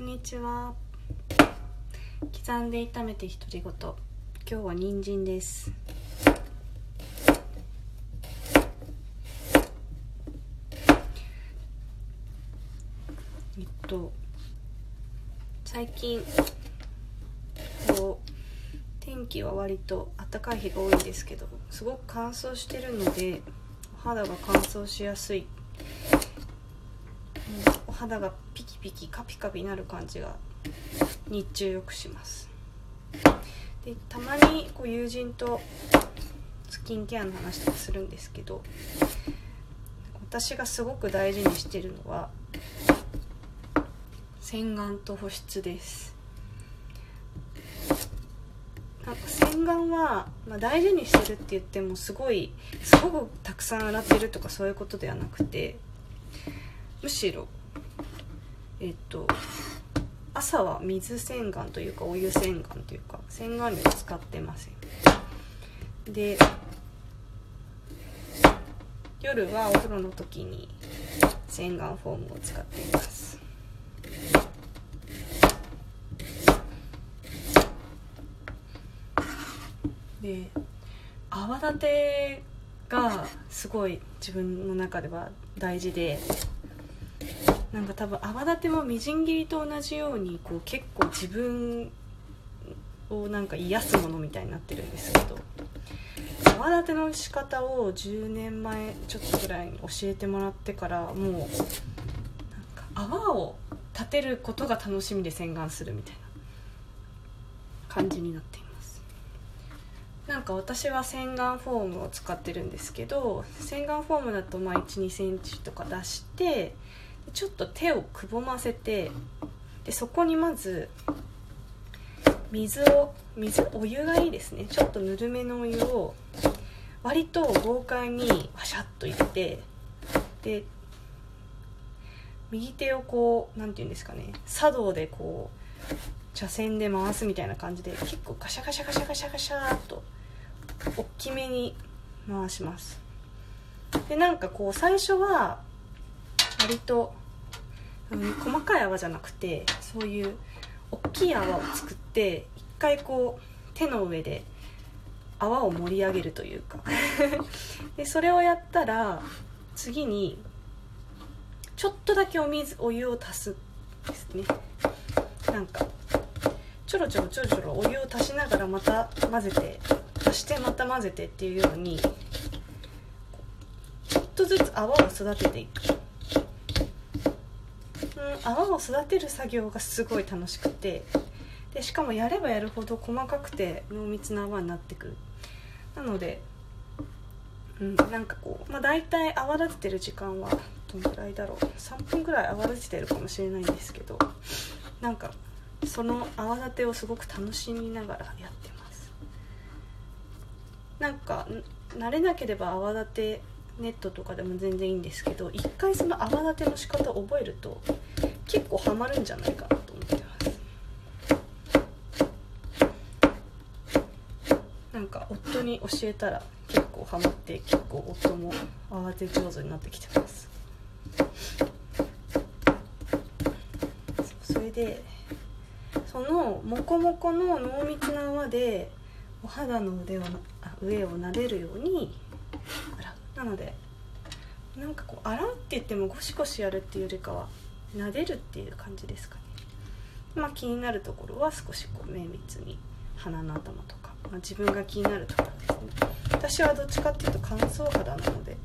こんにちは。刻んで炒めて独り言。今日は人参です。えっと最近こう天気は割と暖かい日が多いんですけどすごく乾燥してるのでお肌が乾燥しやすい。お肌がピキピキカピカピなる感じが日中よくします。でたまにこう友人とスキンケアの話とかするんですけど私がすごく大事にしてるのは洗顔と保湿です。なんか洗顔は、まあ、大事にしてるって言ってもすごいすごくたくさん洗ってるとかそういうことではなくてむしろえっと朝は水洗顔というかお湯洗顔というか洗顔料使ってません。で夜はお風呂の時に洗顔フォームを使っています。で泡立てがすごい自分の中では大事でなんか多分泡立てもみじん切りと同じようにこう結構自分をなんか癒すものみたいになってるんですけど泡立ての仕方を10年前ちょっとぐらいに教えてもらってからもうなんか泡を立てることが楽しみで洗顔するみたいな感じになっています。なんか私は洗顔フォームを使ってるんですけど洗顔フォームだとまあ1 2センチとか出してちょっと手をくぼませてでそこにまず水を水お湯がいいですね。ちょっとぬるめのお湯を割と豪快にワシャッと入れてで右手をこう何て言うんですかね。茶道でこう茶筅で回すみたいな感じで結構ガシャガシャガシャガシャガシャっと大きめに回します。でなんかこう最初は割と、細かい泡じゃなくてそういう大きい泡を作って一回こう手の上で泡を盛り上げるというか。でそれをやったら次にちょっとだけお水お湯を足すですね。なんかちょろちょろちょろちょろお湯を足しながらまた混ぜて足してまた混ぜてっていうようにちょっとずつ泡を育てていく。泡を育てる作業がすごい楽しくてでしかもやればやるほど細かくて濃密な泡になってくる。なので、うん、なんかこう、まあ、大体泡立ててる時間はどのくらいだろう。3分ぐらい泡立ててるかもしれないんですけどなんかその泡立てをすごく楽しみながらやってます。なんか慣れなければ泡立てネットとかでも全然いいんですけど一回その泡立ての仕方を覚えると結構ハマるんじゃないかなと思ってます。なんか夫に教えたら結構ハマって結構夫も泡立て上手になってきてます。それでそのモコモコの濃密な泡でお肌の腕を上を撫でるようになのでなんかこう洗うって言ってもゴシゴシやるっていうよりかは撫でるっていう感じですかね。まあ気になるところは少しこう綿密に鼻の頭とか、まあ、自分が気になるところですね。私はどっちかっていうと乾燥肌なので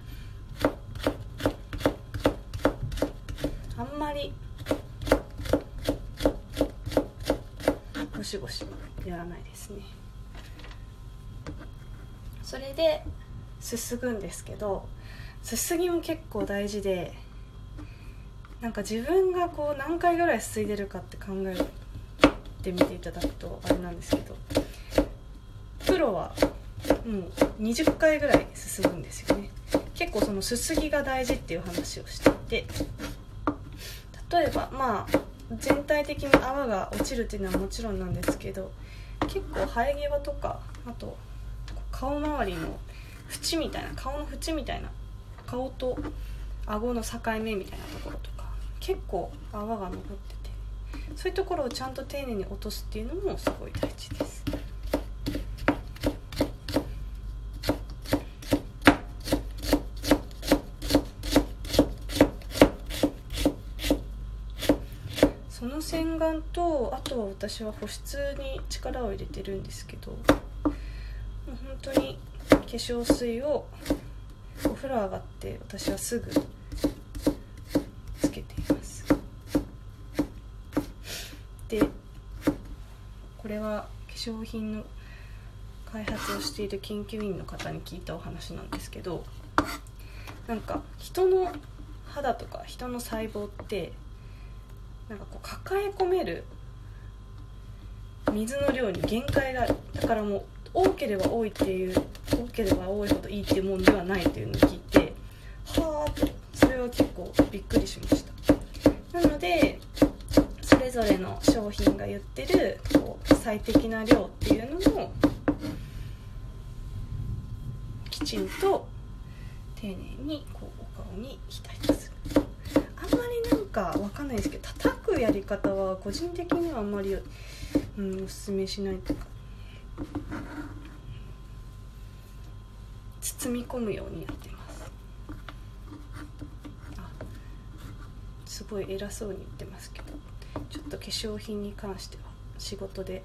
あんまりゴシゴシやらないですね。それですすぐんですけどすすぎも結構大事でなんか自分がこう何回ぐらいすすいでるかって考えてみていただくとあれなんですけどプロはもう20回ぐらいすすぐんですよね。結構そのすすぎが大事っていう話をしていて例えばまあ全体的に泡が落ちるっていうのはもちろんなんですけど結構生え際とかあと顔周りの縁みたいな顔の縁みたいな顔と顎の境目みたいなところとか結構泡が残っててそういうところをちゃんと丁寧に落とすっていうのもすごい大事です。その洗顔とあとは私は保湿に力を入れてるんですけどもう本当に粧水をお風呂上がって私はすぐつけています。でこれは化粧品の開発をしている研究員の方に聞いたお話なんですけどなんか人の肌とか人の細胞ってなんかこう抱え込める水の量に限界がある。だからもう多ければ多いっていう多ければ多いほどいいっていうもんではないというのを聞いてはあとそれは結構びっくりしました。なのでそれぞれの商品が言ってるこう最適な量っていうのもきちんと丁寧にこうお顔に浸りす。るあんまりなんかわかんないですけど叩くやり方は個人的にはあんまり、うん、おすすめしないというか。包み込むようにやってます。すごい偉そうに言ってます。けどちょっと化粧品に関しては仕事で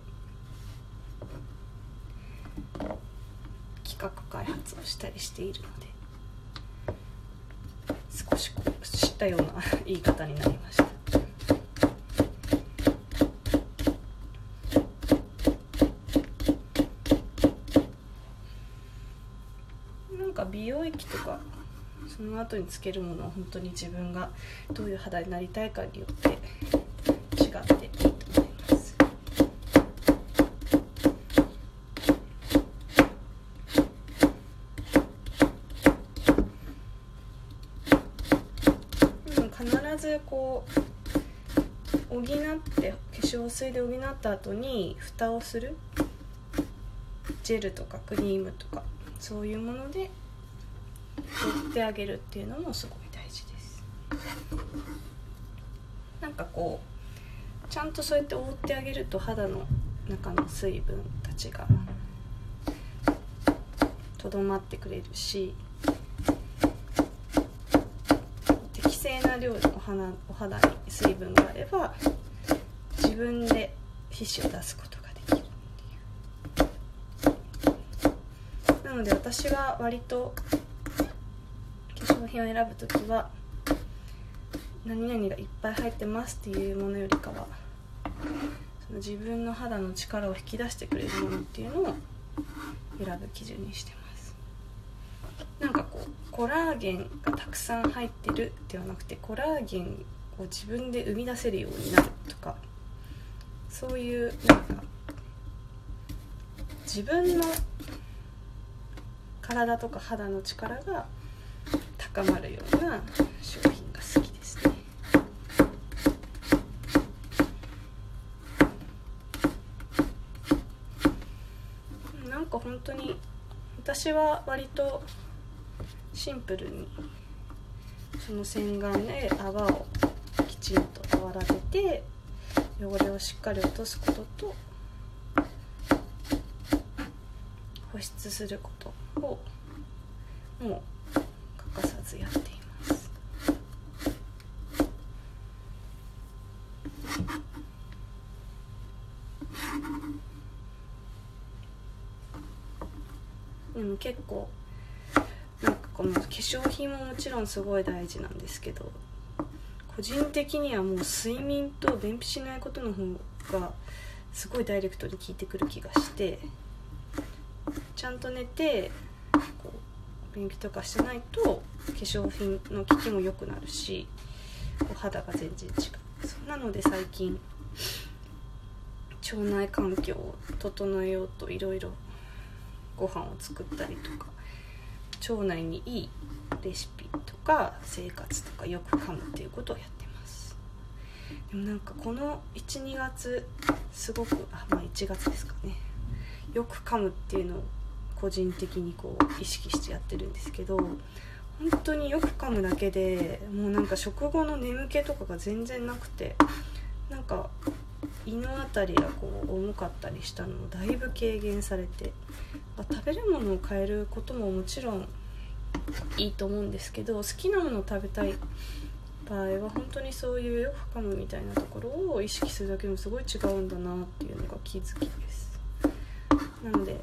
企画開発をしたりしているので少しこう知ったような言い方になりましたなんか美容液とか。その後につけるものは本当に自分がどういう肌になりたいかによって違っていいと思います。でも必ずこう補って化粧水で補った後に蓋をする。ジェルとかクリームとかそういうものでってあげるっていうのもすごい大事です。なんかこうちゃんとそうやって覆ってあげると肌の中の水分たちがとどまってくれるし適正な量のお肌お肌に水分があれば自分で皮脂を出すことができるなので私は割と品を選ぶ時は何々がいっぱい入ってますっていうものよりかはその自分の肌の力を引き出してくれるものっていうのを選ぶ基準にしてます。なんかこうコラーゲンがたくさん入ってるではなくてコラーゲンを自分で生み出せるようになるとかそういうなんか自分の体とか肌の力が高まるような商品が好きですね。なんか本当に私は割とシンプルにその洗顔で泡をきちんと泡立てて汚れをしっかり落とすことと保湿することをもう欠かさずやっています。でも結構なんかこの化粧品ももちろんすごい大事なんですけど個人的にはもう睡眠と便秘しないことの方がすごいダイレクトに効いてくる気がしてちゃんと寝てこ便秘とかしてないと化粧品の効きも良くなるしお肌が全然違う。そうなので最近腸内環境を整えようといろいろご飯を作ったりとか腸内にいいレシピとか生活とかよく噛むっていうことをやってます。でもなんかこの12月すごくあまあ1月ですかね。よく噛むっていうのを個人的にこう意識してやってるんですけど本当によく噛むだけでもうなんか食後の眠気とかが全然なくてなんか胃の辺りがこう重かったりしたのもだいぶ軽減されて食べるものを変えることももちろんいいと思うんですけど好きなものを食べたい場合は本当にそういうよく噛むみたいなところを意識するだけでもすごい違うんだなっていうのが気づきです。なので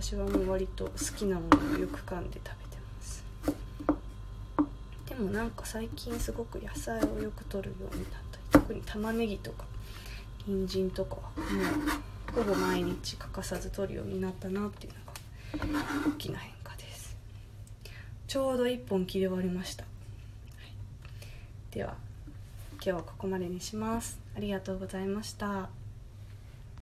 私はもう割と好きなものをよく噛んで食べてます。でもなんか最近すごく野菜をよく取るようになった。り特に玉ねぎとか人参とかはもうほぼ毎日欠かさず取るようになったなっていうのが大きな変化です。ちょうど1本切り終わりました、はい、では今日はここまでにします。ありがとうございました。